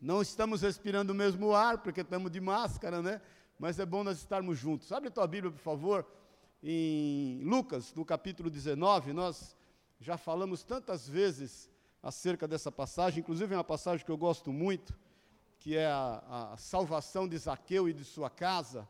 Não estamos respirando o mesmo ar, porque estamos de máscara, né? Mas é bom nós estarmos juntos. Abre tua Bíblia, por favor, em Lucas, no capítulo 19. Nós já falamos tantas vezes acerca dessa passagem, inclusive é uma passagem que eu gosto muito, que é a, a salvação de Zaqueu e de sua casa.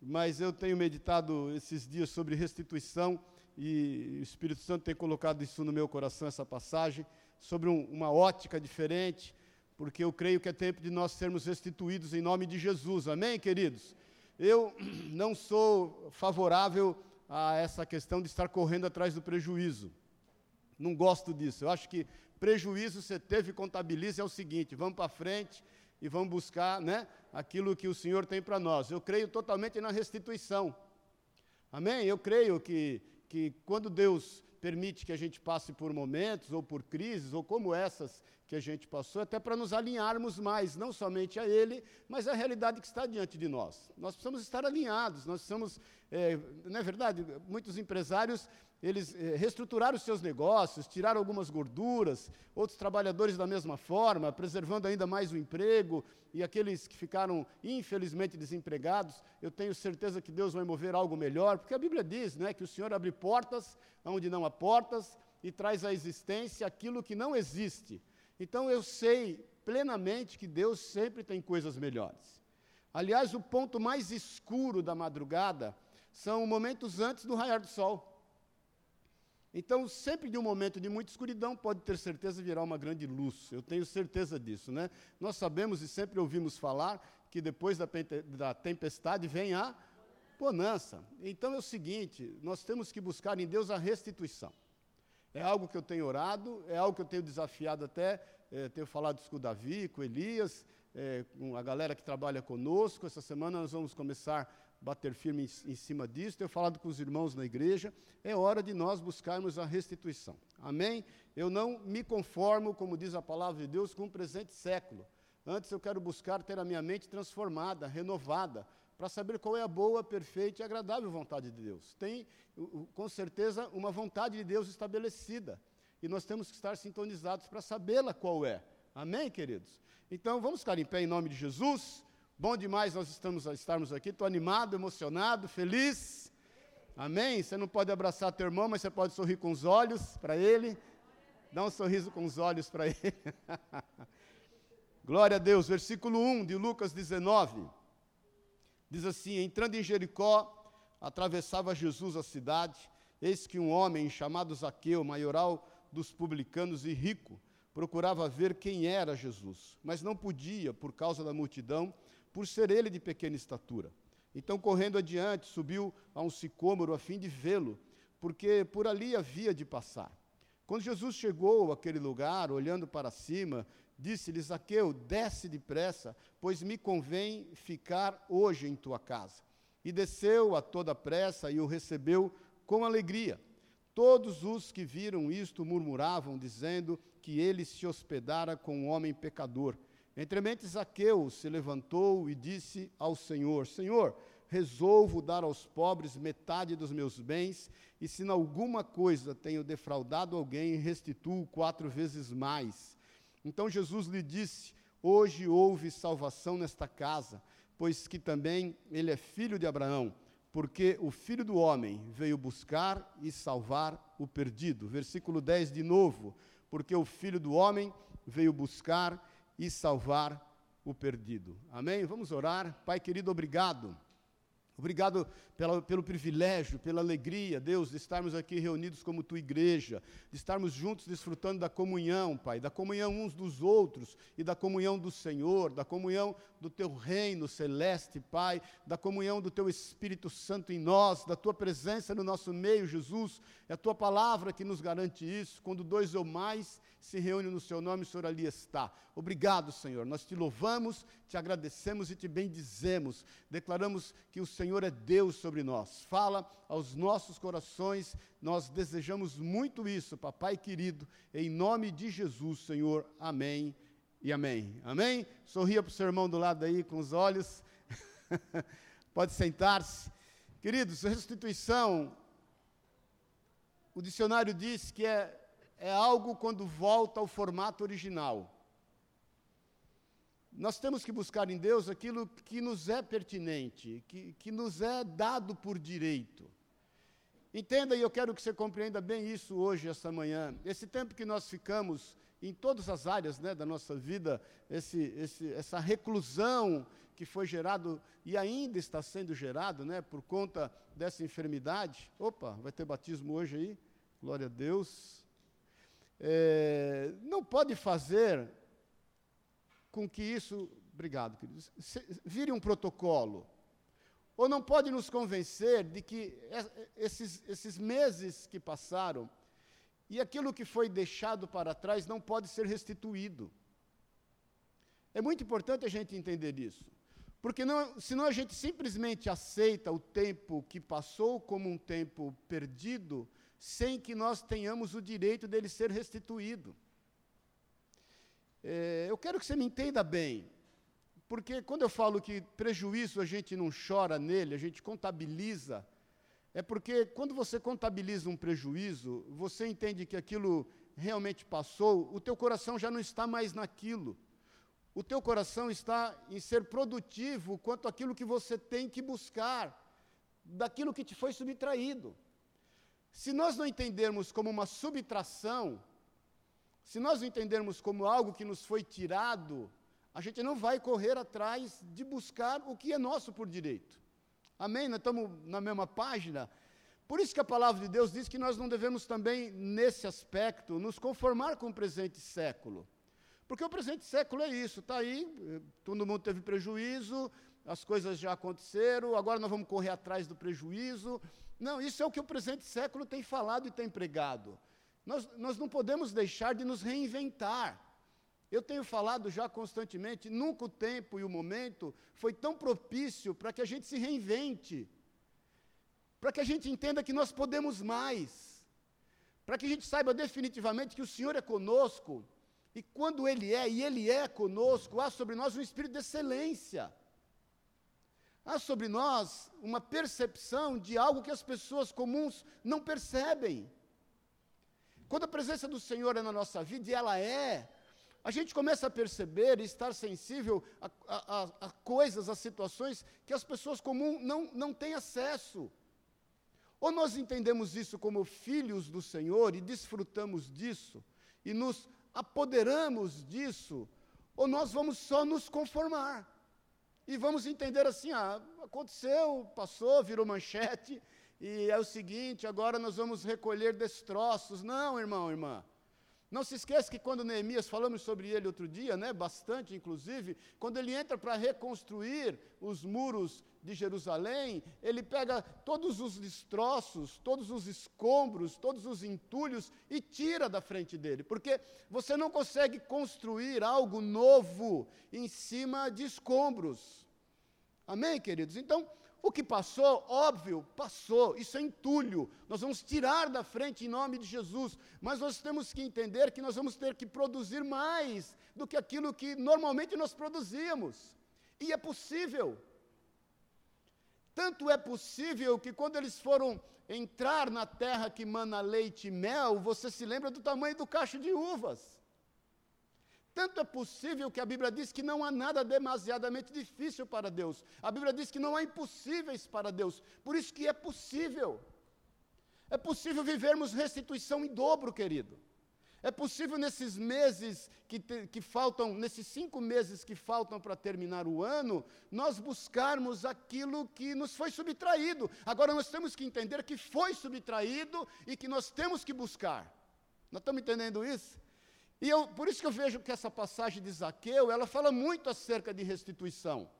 Mas eu tenho meditado esses dias sobre restituição e o Espírito Santo tem colocado isso no meu coração, essa passagem, sobre um, uma ótica diferente porque eu creio que é tempo de nós sermos restituídos em nome de Jesus. Amém, queridos? Eu não sou favorável a essa questão de estar correndo atrás do prejuízo. Não gosto disso. Eu acho que prejuízo você teve, contabiliza, é o seguinte: vamos para frente e vamos buscar né, aquilo que o Senhor tem para nós. Eu creio totalmente na restituição. Amém? Eu creio que, que quando Deus permite que a gente passe por momentos ou por crises ou como essas que a gente passou, até para nos alinharmos mais, não somente a Ele, mas à realidade que está diante de nós. Nós precisamos estar alinhados, nós precisamos, é, não é verdade? Muitos empresários, eles é, reestruturaram os seus negócios, tiraram algumas gorduras, outros trabalhadores da mesma forma, preservando ainda mais o emprego, e aqueles que ficaram infelizmente desempregados, eu tenho certeza que Deus vai mover algo melhor, porque a Bíblia diz né, que o Senhor abre portas onde não há portas e traz à existência aquilo que não existe. Então eu sei plenamente que Deus sempre tem coisas melhores. Aliás, o ponto mais escuro da madrugada são momentos antes do raiar do sol. Então, sempre de um momento de muita escuridão, pode ter certeza virá uma grande luz. Eu tenho certeza disso, né? Nós sabemos e sempre ouvimos falar que depois da, da tempestade vem a bonança. Então é o seguinte: nós temos que buscar em Deus a restituição. É algo que eu tenho orado, é algo que eu tenho desafiado até, é, tenho falado isso com o Davi, com o Elias, é, com a galera que trabalha conosco. Essa semana nós vamos começar a bater firme em, em cima disso. Tenho falado com os irmãos na igreja. É hora de nós buscarmos a restituição. Amém? Eu não me conformo, como diz a palavra de Deus, com o presente século. Antes eu quero buscar ter a minha mente transformada, renovada, para saber qual é a boa, perfeita e agradável vontade de Deus. Tem, com certeza, uma vontade de Deus estabelecida. E nós temos que estar sintonizados para sabê-la qual é. Amém, queridos? Então, vamos ficar em pé em nome de Jesus. Bom demais nós estamos, estarmos aqui. Estou animado, emocionado, feliz. Amém? Você não pode abraçar teu irmão, mas você pode sorrir com os olhos para ele. Dá um sorriso com os olhos para ele. Glória a Deus. Versículo 1 de Lucas 19. Diz assim: Entrando em Jericó, atravessava Jesus a cidade. Eis que um homem chamado Zaqueu, maioral dos publicanos e rico, procurava ver quem era Jesus, mas não podia por causa da multidão, por ser ele de pequena estatura. Então, correndo adiante, subiu a um sicômoro a fim de vê-lo, porque por ali havia de passar. Quando Jesus chegou àquele lugar, olhando para cima, Disse-lhe Zaqueu: desce depressa, pois me convém ficar hoje em tua casa. E desceu a toda pressa e o recebeu com alegria. Todos os que viram isto murmuravam, dizendo que ele se hospedara com um homem pecador. Entremente Zaqueu se levantou e disse ao Senhor: Senhor, resolvo dar aos pobres metade dos meus bens, e se em alguma coisa tenho defraudado alguém, restituo quatro vezes mais. Então Jesus lhe disse: Hoje houve salvação nesta casa, pois que também ele é filho de Abraão, porque o filho do homem veio buscar e salvar o perdido. Versículo 10 de novo: Porque o filho do homem veio buscar e salvar o perdido. Amém? Vamos orar. Pai querido, obrigado Obrigado pela, pelo privilégio, pela alegria, Deus, de estarmos aqui reunidos como tua igreja, de estarmos juntos desfrutando da comunhão, Pai, da comunhão uns dos outros e da comunhão do Senhor, da comunhão do teu reino celeste, Pai, da comunhão do teu Espírito Santo em nós, da tua presença no nosso meio, Jesus. É a tua palavra que nos garante isso. Quando dois ou mais se reúnem no seu nome, o Senhor ali está. Obrigado, Senhor. Nós te louvamos, te agradecemos e te bendizemos. Declaramos que o Senhor é Deus sobre nós. Fala aos nossos corações. Nós desejamos muito isso, papai querido, em nome de Jesus, Senhor. Amém e amém. Amém? Sorria para o seu irmão do lado aí com os olhos. Pode sentar-se. Queridos, restituição, o dicionário diz que é é algo quando volta ao formato original. nós temos que buscar em Deus aquilo que nos é pertinente, que, que nos é dado por direito. Entenda, e eu quero que você compreenda bem isso hoje, esta manhã. Esse tempo que nós ficamos em todas as áreas né, da nossa vida, esse, esse, essa reclusão que foi gerado e ainda está sendo gerado né, por conta dessa enfermidade. Opa, vai ter batismo hoje aí? Glória a Deus. É, não pode fazer com que isso, obrigado, queridos, vire um protocolo. Ou não pode nos convencer de que esses, esses meses que passaram e aquilo que foi deixado para trás não pode ser restituído. É muito importante a gente entender isso. Porque não, senão a gente simplesmente aceita o tempo que passou como um tempo perdido, sem que nós tenhamos o direito dele ser restituído. É, eu quero que você me entenda bem, porque quando eu falo que prejuízo a gente não chora nele, a gente contabiliza, é porque quando você contabiliza um prejuízo, você entende que aquilo realmente passou, o teu coração já não está mais naquilo. O teu coração está em ser produtivo quanto àquilo que você tem que buscar, daquilo que te foi subtraído. Se nós não entendermos como uma subtração, se nós não entendermos como algo que nos foi tirado, a gente não vai correr atrás de buscar o que é nosso por direito. Amém? Nós estamos na mesma página. Por isso que a palavra de Deus diz que nós não devemos também, nesse aspecto, nos conformar com o presente século. Porque o presente século é isso, está aí, todo mundo teve prejuízo, as coisas já aconteceram, agora nós vamos correr atrás do prejuízo. Não, isso é o que o presente século tem falado e tem pregado. Nós, nós não podemos deixar de nos reinventar. Eu tenho falado já constantemente, nunca o tempo e o momento foi tão propício para que a gente se reinvente, para que a gente entenda que nós podemos mais, para que a gente saiba definitivamente que o Senhor é conosco, e quando Ele é, e Ele é conosco, há sobre nós um espírito de excelência. Há sobre nós uma percepção de algo que as pessoas comuns não percebem. Quando a presença do Senhor é na nossa vida, e ela é, a gente começa a perceber e estar sensível a, a, a, coisas, a situações que as pessoas comuns não, não têm acesso. Ou nós entendemos isso como filhos do Senhor e desfrutamos disso, e nos apoderamos disso, ou nós vamos só nos conformar. E vamos entender assim: ah, aconteceu, passou, virou manchete, e é o seguinte, agora nós vamos recolher destroços. Não, irmão, irmã. Não se esqueça que quando Neemias, falamos sobre ele outro dia, né, bastante inclusive, quando ele entra para reconstruir os muros de Jerusalém, ele pega todos os destroços, todos os escombros, todos os entulhos e tira da frente dele, porque você não consegue construir algo novo em cima de escombros. Amém, queridos? Então, o que passou, óbvio, passou, isso é entulho. Nós vamos tirar da frente em nome de Jesus, mas nós temos que entender que nós vamos ter que produzir mais do que aquilo que normalmente nós produzíamos. E é possível. Tanto é possível que quando eles foram entrar na terra que mana leite e mel, você se lembra do tamanho do cacho de uvas. Tanto é possível que a Bíblia diz que não há nada demasiadamente difícil para Deus. A Bíblia diz que não há impossíveis para Deus. Por isso que é possível. É possível vivermos restituição em dobro, querido. É possível nesses meses que, te, que faltam, nesses cinco meses que faltam para terminar o ano, nós buscarmos aquilo que nos foi subtraído. Agora nós temos que entender que foi subtraído e que nós temos que buscar. Nós estamos entendendo isso? E eu, por isso que eu vejo que essa passagem de Zaqueu, ela fala muito acerca de restituição.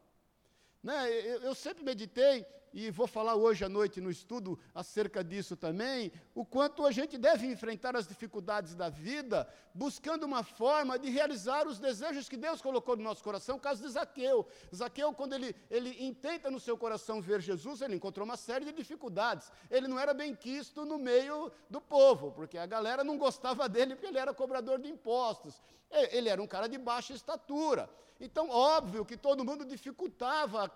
Né? Eu, eu sempre meditei e vou falar hoje à noite no estudo acerca disso também, o quanto a gente deve enfrentar as dificuldades da vida, buscando uma forma de realizar os desejos que Deus colocou no nosso coração, o caso de Zaqueu. Zaqueu, quando ele, ele intenta no seu coração ver Jesus, ele encontrou uma série de dificuldades. Ele não era bem quisto no meio do povo, porque a galera não gostava dele, porque ele era cobrador de impostos. Ele era um cara de baixa estatura. Então, óbvio que todo mundo dificultava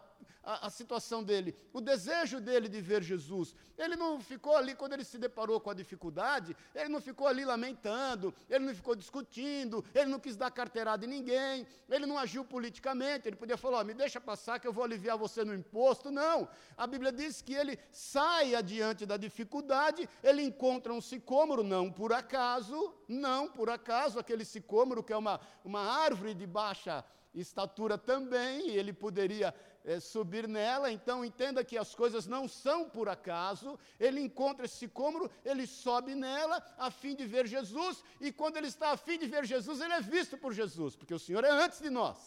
a, a, situação dele, o desejo dele de ver Jesus. Ele não ficou ali, quando ele se deparou com a dificuldade, ele não ficou ali lamentando, ele não ficou discutindo, ele não quis dar carteirada em ninguém, ele não agiu politicamente, ele podia falar: oh, me deixa passar que eu vou aliviar você no imposto. Não. A Bíblia diz que ele sai adiante da dificuldade, ele encontra um sicômoro, não por acaso, não por acaso, aquele sicômoro que é uma, uma árvore de baixa estatura também, e ele poderia é, subir nela. Então, entenda que as coisas não são por acaso. Ele encontra esse sicômoro, ele sobe nela a fim de ver Jesus, e quando ele está a fim de ver Jesus, ele é visto por Jesus, porque o Senhor é antes de nós.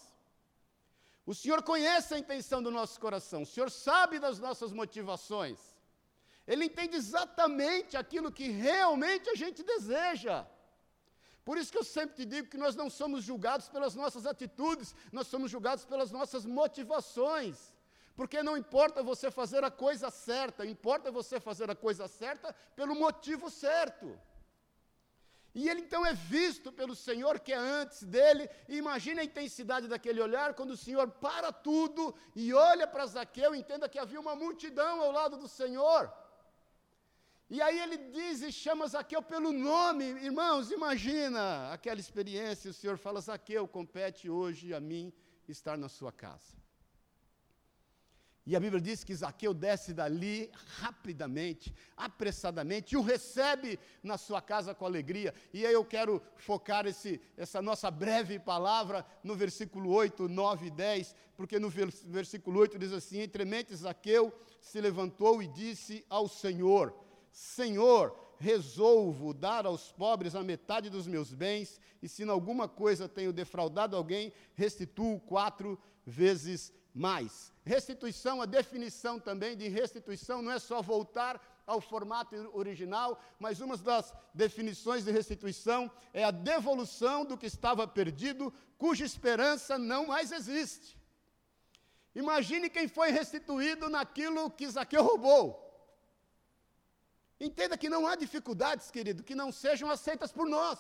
O Senhor conhece a intenção do nosso coração, o Senhor sabe das nossas motivações. Ele entende exatamente aquilo que realmente a gente deseja. Por isso que eu sempre te digo que nós não somos julgados pelas nossas atitudes, nós somos julgados pelas nossas motivações. Porque não importa você fazer a coisa certa, importa você fazer a coisa certa pelo motivo certo. E ele então é visto pelo Senhor que é antes dele, e imagine a intensidade daquele olhar quando o Senhor para tudo e olha para Zaqueu, entenda que havia uma multidão ao lado do Senhor. E aí ele diz e chama Zaqueu pelo nome. Irmãos, imagina aquela experiência. O Senhor fala: Zaqueu, compete hoje a mim estar na sua casa. E a Bíblia diz que Zaqueu desce dali rapidamente, apressadamente, e o recebe na sua casa com alegria. E aí eu quero focar esse, essa nossa breve palavra no versículo 8, 9 e 10, porque no versículo 8 diz assim: Entremente Zaqueu se levantou e disse ao Senhor: Senhor, resolvo dar aos pobres a metade dos meus bens, e se em alguma coisa tenho defraudado alguém, restituo quatro vezes mais. Restituição, a definição também de restituição não é só voltar ao formato original, mas uma das definições de restituição é a devolução do que estava perdido, cuja esperança não mais existe. Imagine quem foi restituído naquilo que Zaqueu roubou. Entenda que não há dificuldades, querido, que não sejam aceitas por nós.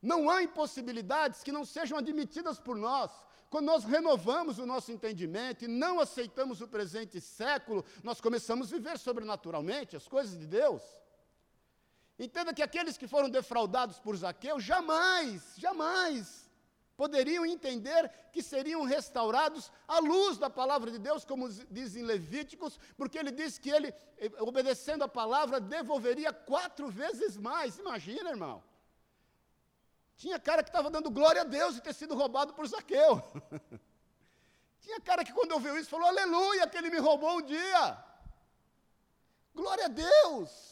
Não há impossibilidades que não sejam admitidas por nós. Quando nós renovamos o nosso entendimento e não aceitamos o presente século, nós começamos a viver sobrenaturalmente as coisas de Deus. Entenda que aqueles que foram defraudados por Zaqueu jamais, jamais poderiam entender que seriam restaurados à luz da palavra de Deus, como diz em Levíticos, porque ele diz que ele, eh, obedecendo a palavra, devolveria quatro vezes mais. Imagina, irmão. Tinha cara que estava dando glória a Deus de ter sido roubado por Zaqueu. Tinha cara que quando ouviu isso falou: Aleluia, que ele me roubou um dia. Glória a Deus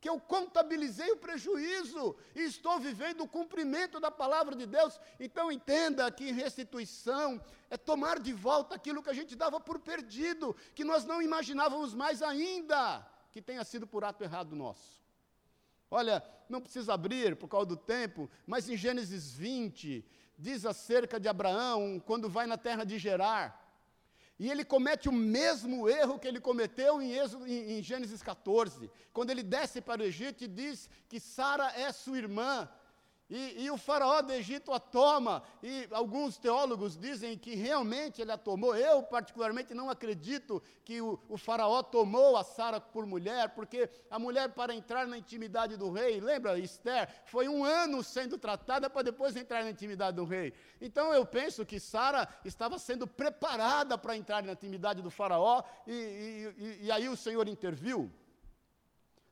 que eu contabilizei o prejuízo e estou vivendo o cumprimento da palavra de Deus. Então entenda que restituição é tomar de volta aquilo que a gente dava por perdido, que nós não imaginávamos mais ainda que tenha sido por ato errado nosso. Olha, não precisa abrir por causa do tempo, mas em Gênesis 20 diz acerca de Abraão quando vai na terra de Gerar. E ele comete o mesmo erro que ele cometeu em, Êxodo, em, em Gênesis 14, quando ele desce para o Egito e diz que Sara é sua irmã. E, e, o faraó do Egito a toma, e alguns teólogos dizem que realmente ele a tomou. Eu, particularmente, não acredito que o, o faraó tomou a Sara por mulher, porque a mulher, para entrar na intimidade do rei, lembra, Esther, foi um ano sendo tratada para depois entrar na intimidade do rei. Então eu penso que Sara estava sendo preparada para entrar na intimidade do faraó, e, e, e aí o Senhor interviu.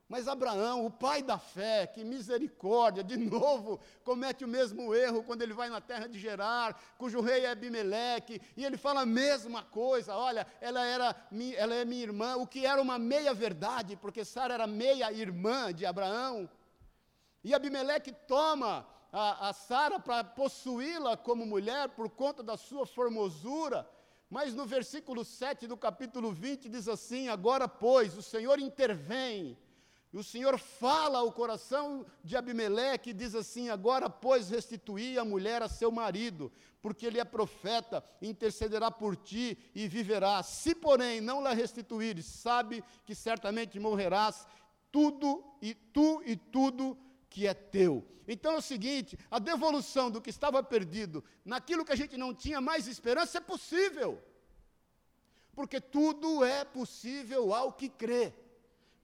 Mas Abraão, o pai da fé, que misericórdia, de novo comete o mesmo erro quando ele vai na terra de Gerar, cujo rei é Abimeleque, e ele fala a mesma coisa: olha, ela, era, ela é minha irmã, o que era uma meia-verdade, porque Sara era meia-irmã de Abraão. E Abimeleque toma a, a Sara para possuí-la como mulher por conta da sua formosura. Mas no versículo 7 do capítulo 20 diz assim: Agora, pois, o Senhor intervém o Senhor fala ao coração de Abimeleque e diz assim: Agora, pois, restituí a mulher a seu marido, porque ele é profeta, intercederá por ti e viverá. Se, porém, não la restituires, sabe que certamente morrerás, tudo e tu e tudo que é teu. Então é o seguinte: a devolução do que estava perdido, naquilo que a gente não tinha mais esperança, é possível. porque tudo é possível ao que crê.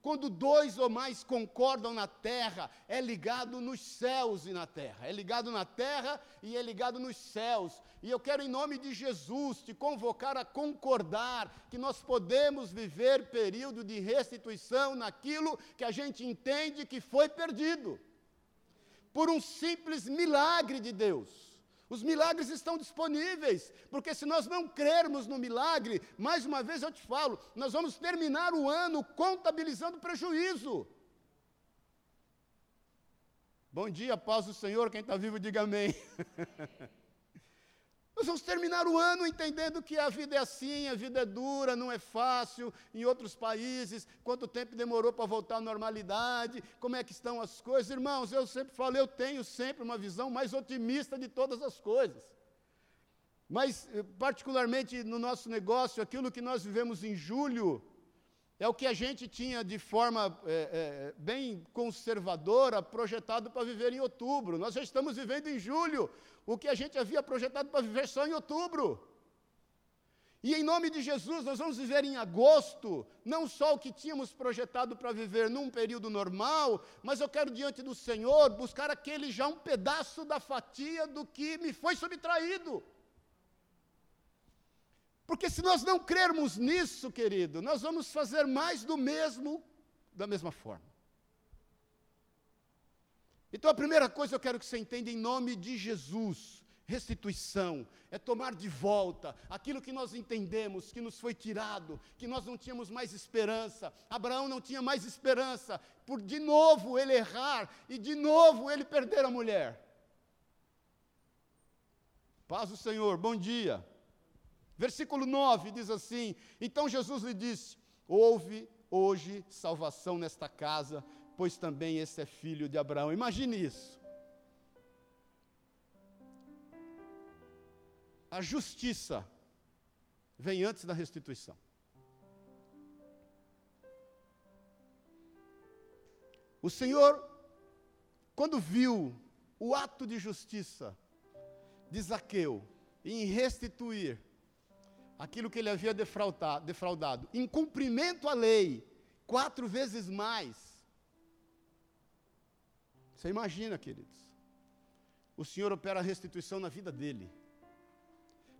Quando dois ou mais concordam na terra, é ligado nos céus e na terra. É ligado na terra e é ligado nos céus. E eu quero, em nome de Jesus, te convocar a concordar que nós podemos viver período de restituição naquilo que a gente entende que foi perdido. Por um simples milagre de Deus. Os milagres estão disponíveis, porque se nós não crermos no milagre, mais uma vez eu te falo, nós vamos terminar o ano contabilizando prejuízo. Bom dia, paz do Senhor, quem está vivo, diga amém. Nós vamos terminar o ano entendendo que a vida é assim, a vida é dura, não é fácil. Em outros países, quanto tempo demorou para voltar à normalidade, como é que estão as coisas. Irmãos, eu sempre falo, eu tenho sempre uma visão mais otimista de todas as coisas. Mas, eh, particularmente no nosso negócio, aquilo que nós vivemos em julho, é o que a gente tinha de forma é, é, bem conservadora projetado para viver em outubro. Nós já estamos vivendo em julho o que a gente havia projetado para viver só em outubro. E em nome de Jesus, nós vamos viver em agosto, não só o que tínhamos projetado para viver num período normal, mas eu quero diante do Senhor buscar aquele já um pedaço da fatia do que me foi subtraído. Porque se nós não crermos nisso, querido, nós vamos fazer mais do mesmo da mesma forma. Então a primeira coisa eu quero que você entenda em nome de Jesus. Restituição é tomar de volta aquilo que nós entendemos que nos foi tirado, que nós não tínhamos mais esperança. Abraão não tinha mais esperança por de novo ele errar e de novo ele perder a mulher. Paz do Senhor, bom dia. Versículo 9 diz assim: Então Jesus lhe disse: Houve hoje salvação nesta casa, pois também esse é filho de Abraão. Imagine isso. A justiça vem antes da restituição. O Senhor, quando viu o ato de justiça de Zaqueu em restituir aquilo que ele havia defraudado, em cumprimento à lei, quatro vezes mais, você imagina, queridos, o Senhor opera a restituição na vida dele.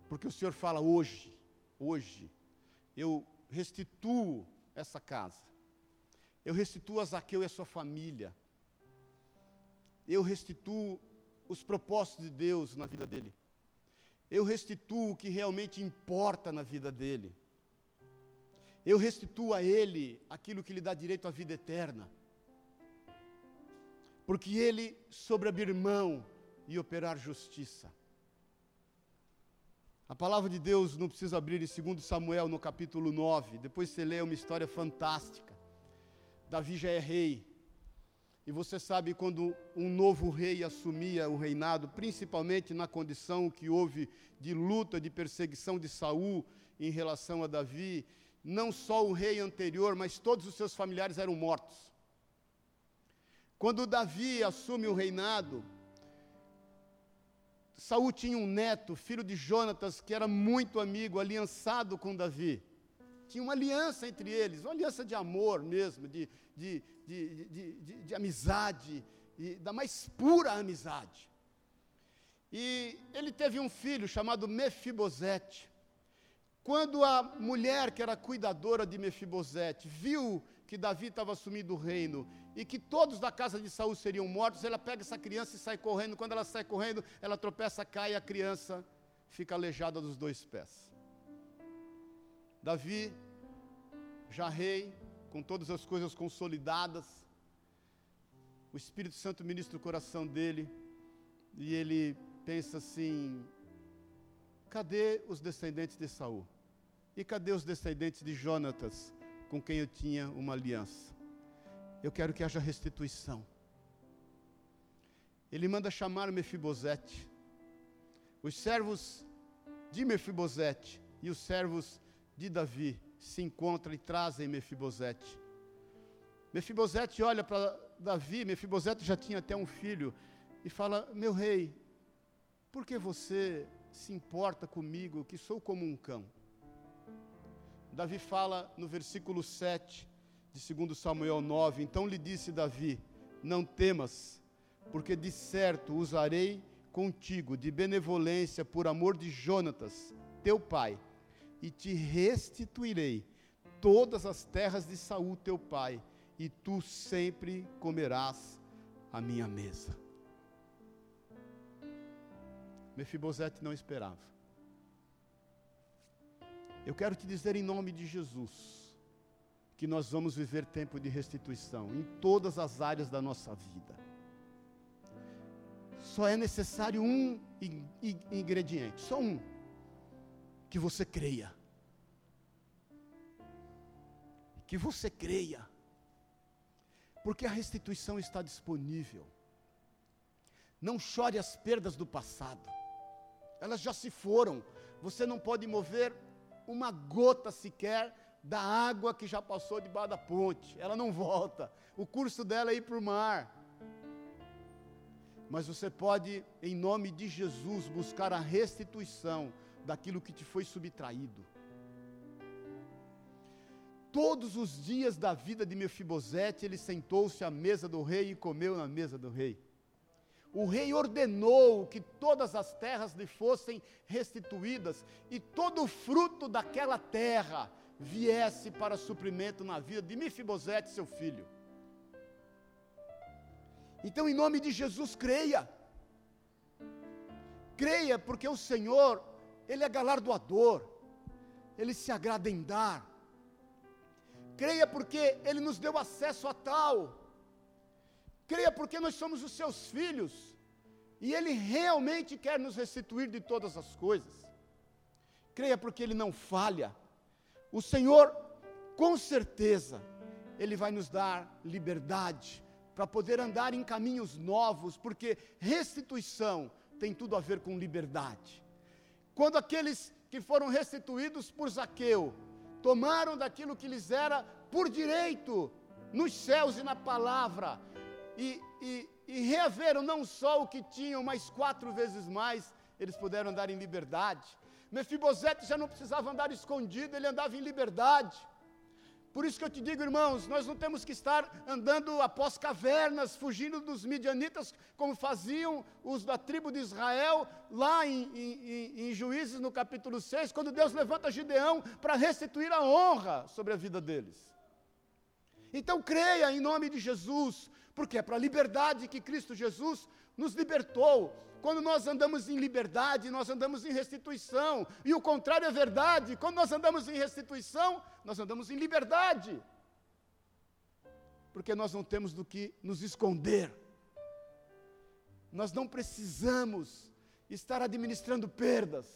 Porque o Senhor fala hoje, hoje, eu restituo essa casa. Eu restituo a Zaqueu e a sua família. Eu restituo os propósitos de Deus na vida dele. Eu restituo o que realmente importa na vida dele. Eu restituo a ele aquilo que lhe dá direito à vida eterna porque ele sobre abrir mão e operar justiça. A palavra de Deus não precisa abrir em 2 Samuel, no capítulo 9. Depois você lê uma história fantástica. Davi já é rei. E você sabe quando um novo rei assumia o reinado, principalmente na condição que houve de luta, de perseguição de Saul em relação a Davi, não só o rei anterior, mas todos os seus familiares eram mortos. Quando Davi assume o reinado, Saul tinha um neto, filho de Jonatas, que era muito amigo, aliançado com Davi. Tinha uma aliança entre eles, uma aliança de amor mesmo, de, de, de, de, de amizade, da mais pura amizade. E ele teve um filho chamado Mefibosete. Quando a mulher que era cuidadora de Mefibosete viu que Davi estava assumindo o reino e que todos da casa de Saul seriam mortos, ela pega essa criança e sai correndo. Quando ela sai correndo, ela tropeça, cai e a criança fica aleijada dos dois pés. Davi, já rei, com todas as coisas consolidadas, o Espírito Santo ministra o coração dele e ele pensa assim: cadê os descendentes de Saul? E cadê os descendentes de Jonatas, com quem eu tinha uma aliança? eu quero que haja restituição. Ele manda chamar Mefibosete. Os servos de Mefibosete e os servos de Davi se encontram e trazem Mefibosete. Mefibosete olha para Davi, Mefibosete já tinha até um filho, e fala: Meu rei, por que você se importa comigo, que sou como um cão? Davi fala no versículo 7 de 2 Samuel 9: Então lhe disse Davi: Não temas, porque de certo usarei contigo de benevolência por amor de Jonatas, teu pai, e te restituirei todas as terras de Saul, teu pai, e tu sempre comerás a minha mesa. Mefibosete não esperava. Eu quero te dizer em nome de Jesus que nós vamos viver tempo de restituição em todas as áreas da nossa vida só é necessário um ingrediente, só um, que você creia. Que você creia. Porque a restituição está disponível. Não chore as perdas do passado. Elas já se foram. Você não pode mover uma gota sequer da água que já passou debaixo da ponte. Ela não volta. O curso dela é ir para o mar mas você pode, em nome de Jesus, buscar a restituição daquilo que te foi subtraído. Todos os dias da vida de Mefibosete, ele sentou-se à mesa do rei e comeu na mesa do rei. O rei ordenou que todas as terras lhe fossem restituídas e todo o fruto daquela terra viesse para suprimento na vida de Mefibosete, seu filho. Então, em nome de Jesus, creia. Creia, porque o Senhor, Ele é galardoador, Ele se agrada em dar. Creia, porque Ele nos deu acesso a tal. Creia, porque nós somos os seus filhos, e Ele realmente quer nos restituir de todas as coisas. Creia, porque Ele não falha. O Senhor, com certeza, Ele vai nos dar liberdade, para poder andar em caminhos novos, porque restituição tem tudo a ver com liberdade. Quando aqueles que foram restituídos por Zaqueu tomaram daquilo que lhes era por direito nos céus e na palavra, e, e, e reaveram não só o que tinham, mas quatro vezes mais, eles puderam andar em liberdade. Mefibosete já não precisava andar escondido, ele andava em liberdade. Por isso que eu te digo, irmãos, nós não temos que estar andando após cavernas, fugindo dos midianitas, como faziam os da tribo de Israel, lá em, em, em Juízes, no capítulo 6, quando Deus levanta Gideão para restituir a honra sobre a vida deles. Então creia em nome de Jesus, porque é para a liberdade que Cristo Jesus nos libertou. Quando nós andamos em liberdade, nós andamos em restituição. E o contrário é verdade. Quando nós andamos em restituição, nós andamos em liberdade. Porque nós não temos do que nos esconder. Nós não precisamos estar administrando perdas.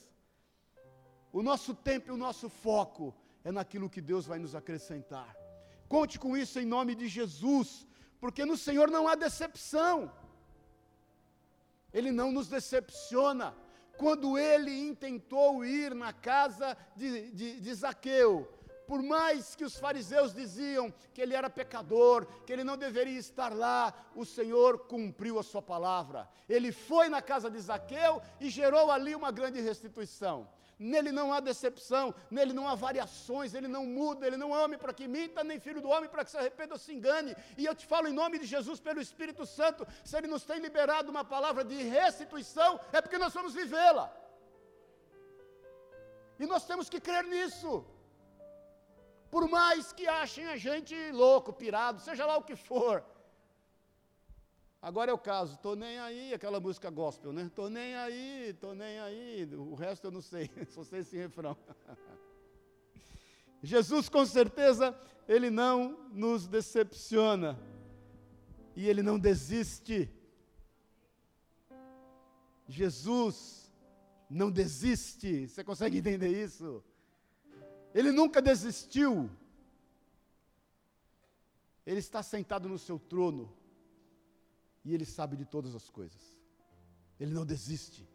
O nosso tempo e o nosso foco é naquilo que Deus vai nos acrescentar. Conte com isso em nome de Jesus, porque no Senhor não há decepção. Ele não nos decepciona. Quando ele intentou ir na casa de, de, de Zaqueu, por mais que os fariseus diziam que ele era pecador, que ele não deveria estar lá, o Senhor cumpriu a sua palavra. Ele foi na casa de Zaqueu e gerou ali uma grande restituição nele não há decepção, nele não há variações, ele não muda, ele não ame para que minta, nem filho do homem para que se arrependa ou se engane. E eu te falo em nome de Jesus, pelo Espírito Santo, se ele nos tem liberado uma palavra de restituição, é porque nós vamos vivê-la. E nós temos que crer nisso. Por mais que achem a gente louco, pirado, seja lá o que for, Agora é o caso, tô nem aí, aquela música gospel, né? Tô nem aí, tô nem aí, o resto eu não sei, só sei esse refrão. Jesus, com certeza, ele não nos decepciona e ele não desiste. Jesus não desiste, você consegue entender isso? Ele nunca desistiu. Ele está sentado no seu trono e Ele sabe de todas as coisas. Ele não desiste.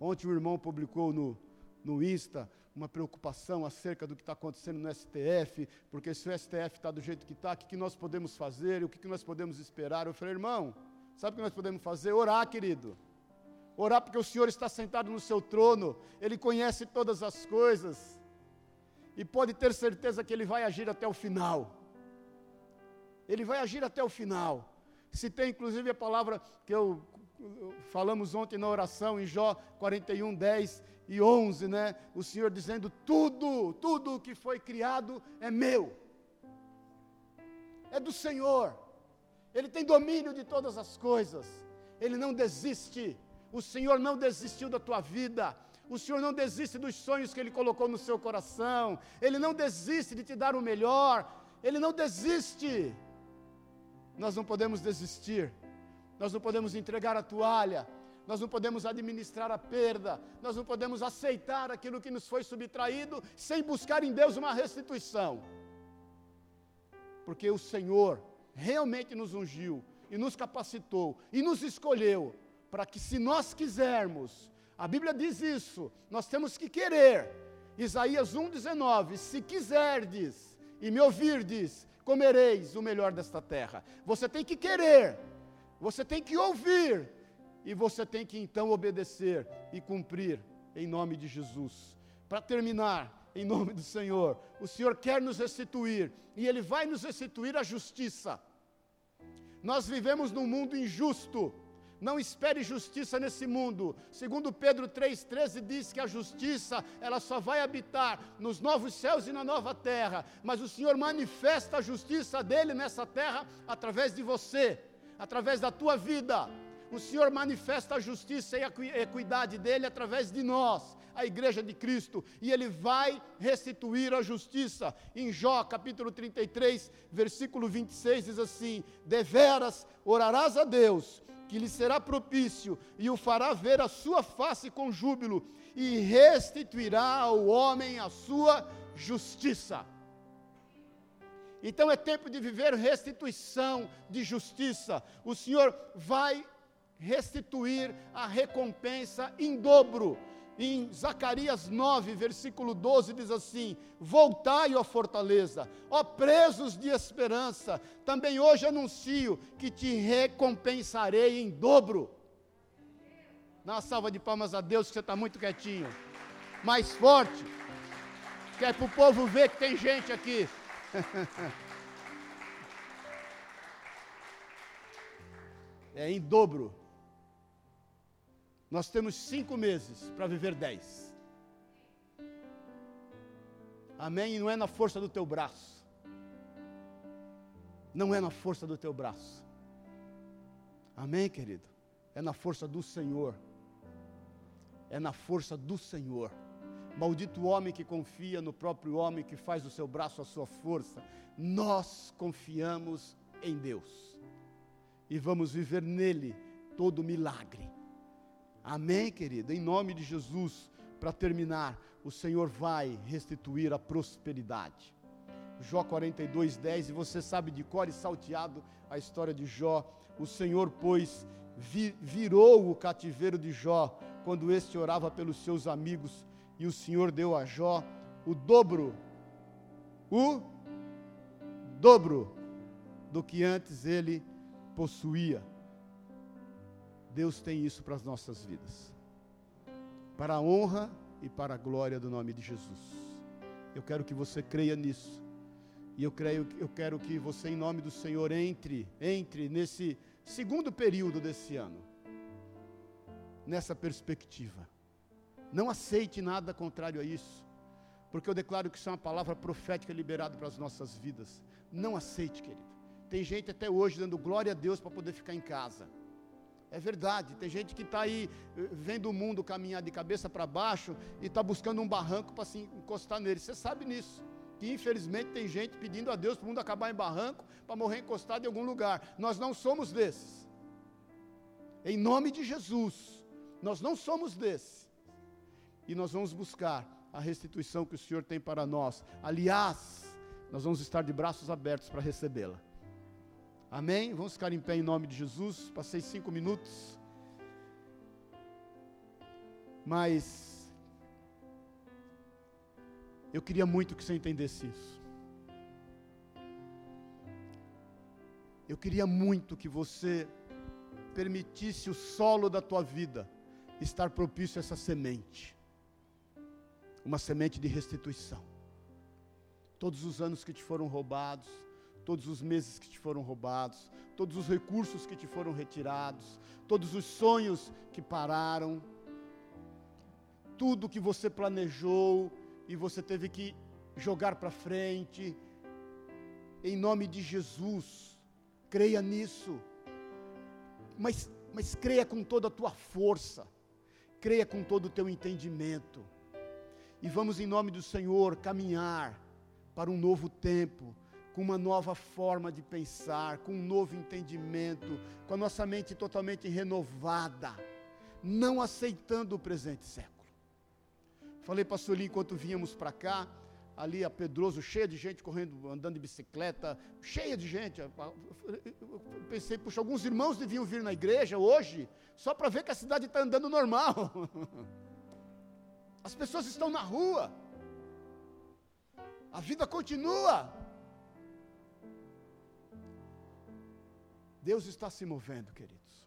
Ontem o irmão publicou no, no Insta uma preocupação acerca do que está acontecendo no STF, porque se o STF está do jeito que está, o que, que nós podemos fazer, o que, que nós podemos esperar? Eu falei, irmão, sabe o que nós podemos fazer? Orar, querido. Orar porque o Senhor está sentado no seu trono, Ele conhece todas as coisas. E pode ter certeza que ele vai agir até o final. Ele vai agir até o final. Se tem inclusive a palavra que eu falamos ontem na oração em Jó 41, 10 e 11, né? O Senhor dizendo: tudo, tudo que foi criado é meu, é do Senhor, Ele tem domínio de todas as coisas, Ele não desiste, o Senhor não desistiu da tua vida, o Senhor não desiste dos sonhos que Ele colocou no seu coração, Ele não desiste de te dar o melhor, Ele não desiste. Nós não podemos desistir, nós não podemos entregar a toalha, nós não podemos administrar a perda, nós não podemos aceitar aquilo que nos foi subtraído sem buscar em Deus uma restituição. Porque o Senhor realmente nos ungiu e nos capacitou e nos escolheu para que, se nós quisermos, a Bíblia diz isso, nós temos que querer. Isaías 1,19: Se quiserdes e me ouvirdes, comereis o melhor desta terra. Você tem que querer, você tem que ouvir, e você tem que então obedecer e cumprir em nome de Jesus. Para terminar, em nome do Senhor, o Senhor quer nos restituir e Ele vai nos restituir a justiça. Nós vivemos num mundo injusto. Não espere justiça nesse mundo. Segundo Pedro 3:13 diz que a justiça, ela só vai habitar nos novos céus e na nova terra, mas o Senhor manifesta a justiça dele nessa terra através de você, através da tua vida o Senhor manifesta a justiça e a equidade dele através de nós, a igreja de Cristo, e ele vai restituir a justiça. Em Jó, capítulo 33, versículo 26 diz assim: Deveras orarás a Deus, que lhe será propício e o fará ver a sua face com júbilo e restituirá ao homem a sua justiça. Então é tempo de viver restituição de justiça. O Senhor vai restituir a recompensa em dobro. Em Zacarias 9, versículo 12, diz assim: Voltai, ó fortaleza, ó presos de esperança, também hoje anuncio que te recompensarei em dobro. Dá uma salva de palmas a Deus, que você está muito quietinho. Mais forte, que é para o povo ver que tem gente aqui. é em dobro. Nós temos cinco meses para viver dez. Amém? E não é na força do teu braço. Não é na força do teu braço. Amém, querido? É na força do Senhor. É na força do Senhor. Maldito homem que confia no próprio homem que faz do seu braço a sua força. Nós confiamos em Deus. E vamos viver nele todo milagre. Amém, querido? Em nome de Jesus, para terminar, o Senhor vai restituir a prosperidade. Jó 42, 10, e você sabe de cor e salteado a história de Jó. O Senhor, pois, vi, virou o cativeiro de Jó quando este orava pelos seus amigos, e o Senhor deu a Jó o dobro, o dobro do que antes ele possuía. Deus tem isso para as nossas vidas. Para a honra e para a glória do nome de Jesus. Eu quero que você creia nisso. E eu creio, eu quero que você, em nome do Senhor, entre, entre nesse segundo período desse ano, nessa perspectiva. Não aceite nada contrário a isso, porque eu declaro que isso é uma palavra profética liberada para as nossas vidas. Não aceite, querido. Tem gente até hoje dando glória a Deus para poder ficar em casa. É verdade, tem gente que está aí eh, vendo o mundo caminhar de cabeça para baixo e está buscando um barranco para se encostar nele. Você sabe nisso. Que infelizmente tem gente pedindo a Deus para o mundo acabar em barranco para morrer encostado em algum lugar. Nós não somos desses. Em nome de Jesus, nós não somos desses. E nós vamos buscar a restituição que o Senhor tem para nós. Aliás, nós vamos estar de braços abertos para recebê-la. Amém? Vamos ficar em pé em nome de Jesus. Passei cinco minutos. Mas eu queria muito que você entendesse isso. Eu queria muito que você permitisse o solo da tua vida estar propício a essa semente. Uma semente de restituição. todos os anos que te foram roubados, todos os meses que te foram roubados, todos os recursos que te foram retirados, todos os sonhos que pararam, tudo que você planejou e você teve que jogar para frente, em nome de Jesus, creia nisso, mas, mas creia com toda a tua força, creia com todo o teu entendimento, e vamos, em nome do Senhor, caminhar para um novo tempo, com uma nova forma de pensar, com um novo entendimento, com a nossa mente totalmente renovada, não aceitando o presente século. Falei para Sueli enquanto vínhamos para cá, ali a Pedroso, cheia de gente correndo, andando de bicicleta, cheia de gente. Eu pensei, puxa, alguns irmãos deviam vir na igreja hoje, só para ver que a cidade está andando normal. As pessoas estão na rua. A vida continua. Deus está se movendo, queridos.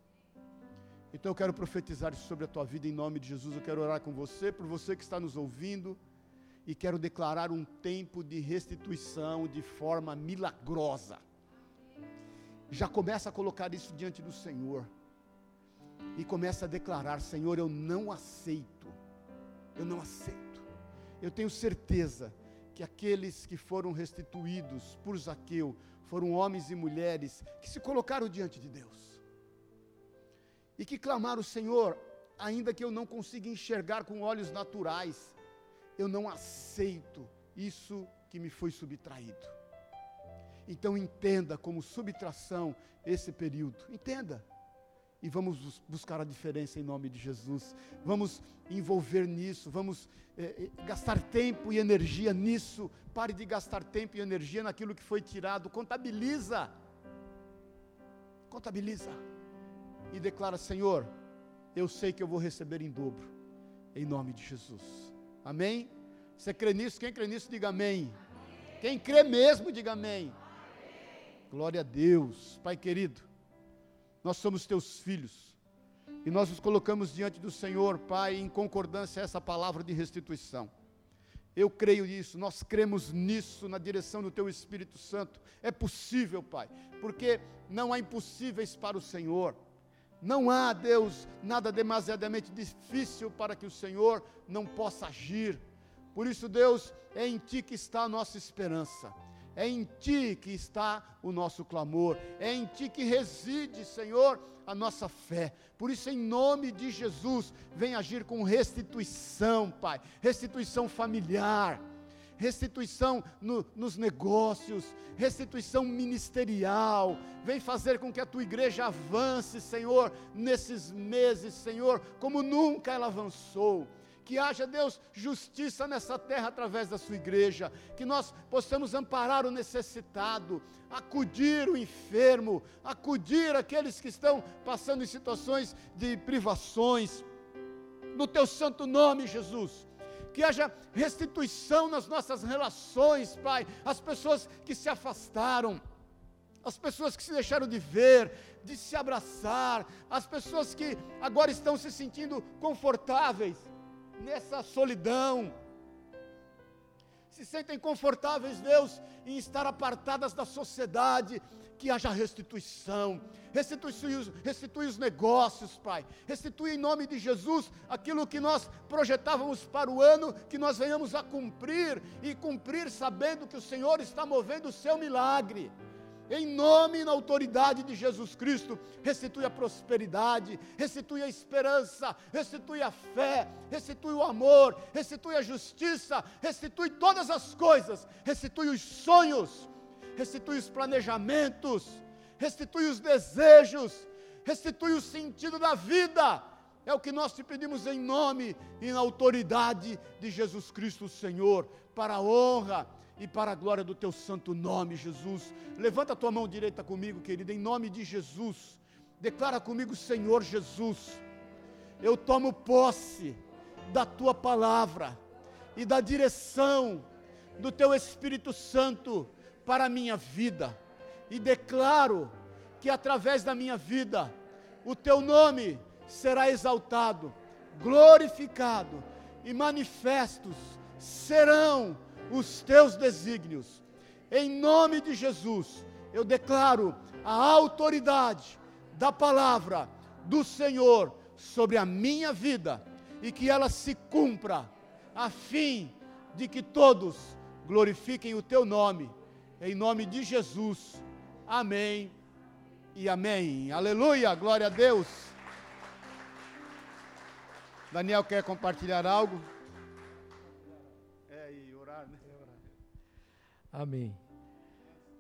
Então eu quero profetizar sobre a tua vida em nome de Jesus. Eu quero orar com você, por você que está nos ouvindo, e quero declarar um tempo de restituição de forma milagrosa. Já começa a colocar isso diante do Senhor. E começa a declarar: Senhor, eu não aceito. Eu não aceito. Eu tenho certeza que aqueles que foram restituídos por Zaqueu foram homens e mulheres que se colocaram diante de Deus e que clamaram: Senhor, ainda que eu não consiga enxergar com olhos naturais, eu não aceito isso que me foi subtraído. Então entenda como subtração esse período. Entenda e vamos buscar a diferença em nome de Jesus. Vamos envolver nisso, vamos é, gastar tempo e energia nisso. Pare de gastar tempo e energia naquilo que foi tirado. Contabiliza. Contabiliza. E declara: Senhor, eu sei que eu vou receber em dobro, em nome de Jesus. Amém? Você crê nisso? Quem crê nisso, diga amém. amém. Quem crê mesmo, diga amém. amém. Glória a Deus. Pai querido nós somos teus filhos. E nós nos colocamos diante do Senhor, Pai, em concordância a essa palavra de restituição. Eu creio nisso, nós cremos nisso na direção do Teu Espírito Santo. É possível, Pai, porque não há impossíveis para o Senhor. Não há, Deus, nada demasiadamente difícil para que o Senhor não possa agir. Por isso, Deus, é em Ti que está a nossa esperança. É em Ti que está o nosso clamor, é em Ti que reside, Senhor, a nossa fé. Por isso, em nome de Jesus, vem agir com restituição, Pai, restituição familiar, restituição no, nos negócios, restituição ministerial. Vem fazer com que a tua igreja avance, Senhor, nesses meses, Senhor, como nunca ela avançou que haja, Deus, justiça nessa terra através da sua igreja, que nós possamos amparar o necessitado, acudir o enfermo, acudir aqueles que estão passando em situações de privações, no teu santo nome, Jesus. Que haja restituição nas nossas relações, Pai, as pessoas que se afastaram, as pessoas que se deixaram de ver, de se abraçar, as pessoas que agora estão se sentindo confortáveis nessa solidão, se sentem confortáveis, Deus, em estar apartadas da sociedade, que haja restituição, restitui, restitui os negócios, Pai, restitui em nome de Jesus aquilo que nós projetávamos para o ano, que nós venhamos a cumprir e cumprir sabendo que o Senhor está movendo o seu milagre em nome e na autoridade de Jesus Cristo, restitui a prosperidade, restitui a esperança, restitui a fé, restitui o amor, restitui a justiça, restitui todas as coisas, restitui os sonhos, restitui os planejamentos, restitui os desejos, restitui o sentido da vida. É o que nós te pedimos em nome e na autoridade de Jesus Cristo, Senhor, para a honra e para a glória do teu santo nome, Jesus. Levanta a tua mão direita comigo, querido, em nome de Jesus. Declara comigo, Senhor Jesus, eu tomo posse da tua palavra e da direção do teu Espírito Santo para a minha vida. E declaro que através da minha vida o teu nome será exaltado, glorificado e manifestos serão os teus desígnios. Em nome de Jesus, eu declaro a autoridade da palavra do Senhor sobre a minha vida e que ela se cumpra, a fim de que todos glorifiquem o teu nome, em nome de Jesus. Amém e amém. Aleluia, glória a Deus. Daniel quer compartilhar algo? Amém.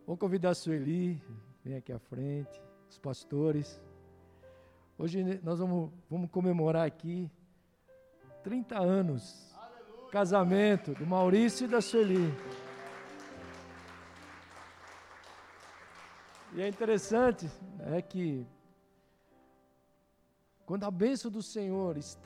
Vou convidar a Sueli, vem aqui à frente, os pastores. Hoje nós vamos, vamos comemorar aqui 30 anos. Aleluia. Casamento do Maurício e da Sueli. E é interessante é que quando a bênção do Senhor está